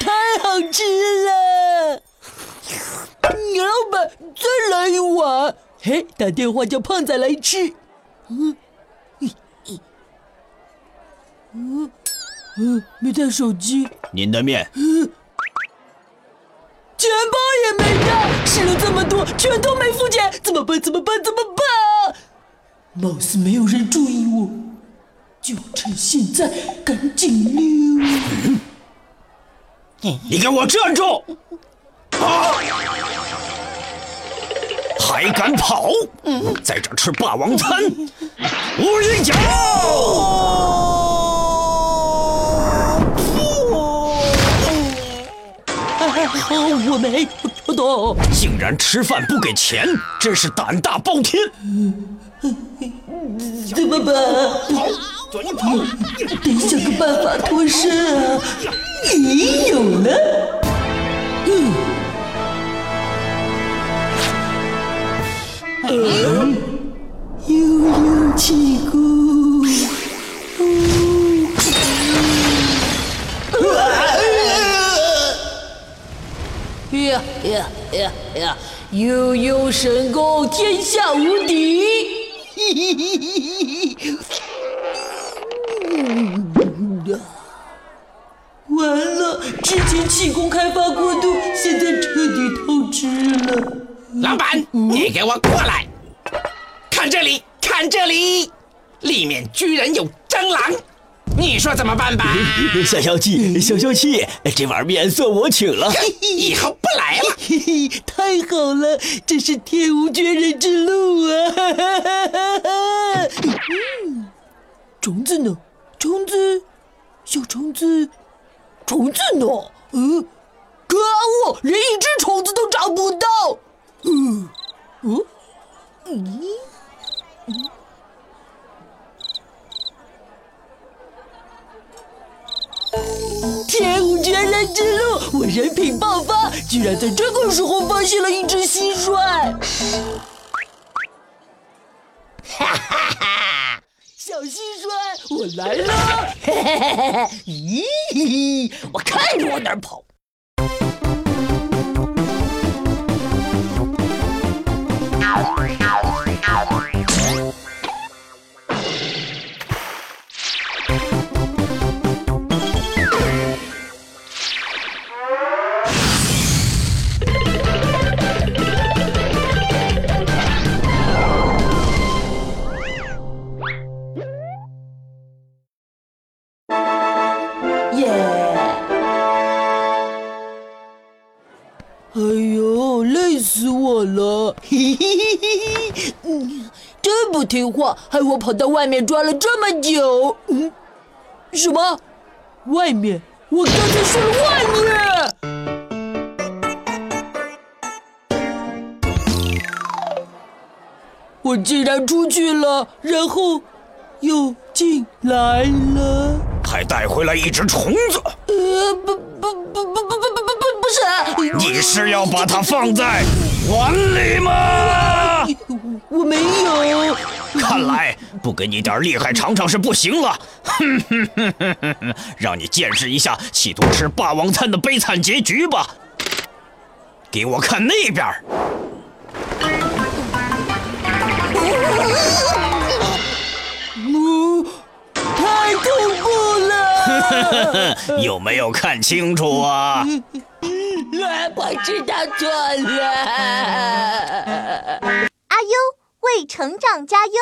太好吃了！牛老板，再来一碗。嘿，打电话叫胖仔来吃。嗯，嗯，嗯，没带手机。您的面。吃了这么多，全都没付钱，怎么办？怎么办？怎么办？貌似没有人注意我，就趁现在赶紧溜。你给我站住！啊！还敢跑？在这吃霸王餐？无影脚！好，我没竟然吃饭不给钱，真是胆大包天！怎么办？跑！准你跑！得想个办法脱身啊！咦，有了！嗯，悠悠起鼓。呀呀呀呀！悠悠神功，天下无敌！完了，之前气功开发过度，现在彻底透支了。老板，你给我过来，看这里，看这里，里面居然有蟑螂，你说怎么办吧？消消气，消消气，这碗面算我请了，以后不来了。嘿嘿，太好了，真是天无绝人之路啊！嗯，虫子呢？虫子，小虫子，虫子呢？嗯，可恶，连一只虫子都找不到。嗯，嗯，咦，嗯。人品爆发，居然在这个时候发现了一只蟋蟀。哈哈哈！小蟋蟀，我来了！嘿嘿嘿嘿嘿！咦，我看着往哪跑！耶！哎呦，累死我了！嘿嘿嘿嘿嘿！嗯，真不听话，害我跑到外面抓了这么久。嗯，什么？外面？我刚才说了外面。我竟然出去了，然后又进来了。还带回来一只虫子。呃，不不不不不不不不不不是。你是要把它放在碗里吗？我没有。看来不给你点厉害尝尝是不行了。哼哼哼哼哼哼，让你见识一下企图吃霸王餐的悲惨结局吧。给我看那边。有没有看清楚啊？我知道错了。阿优为成长加油。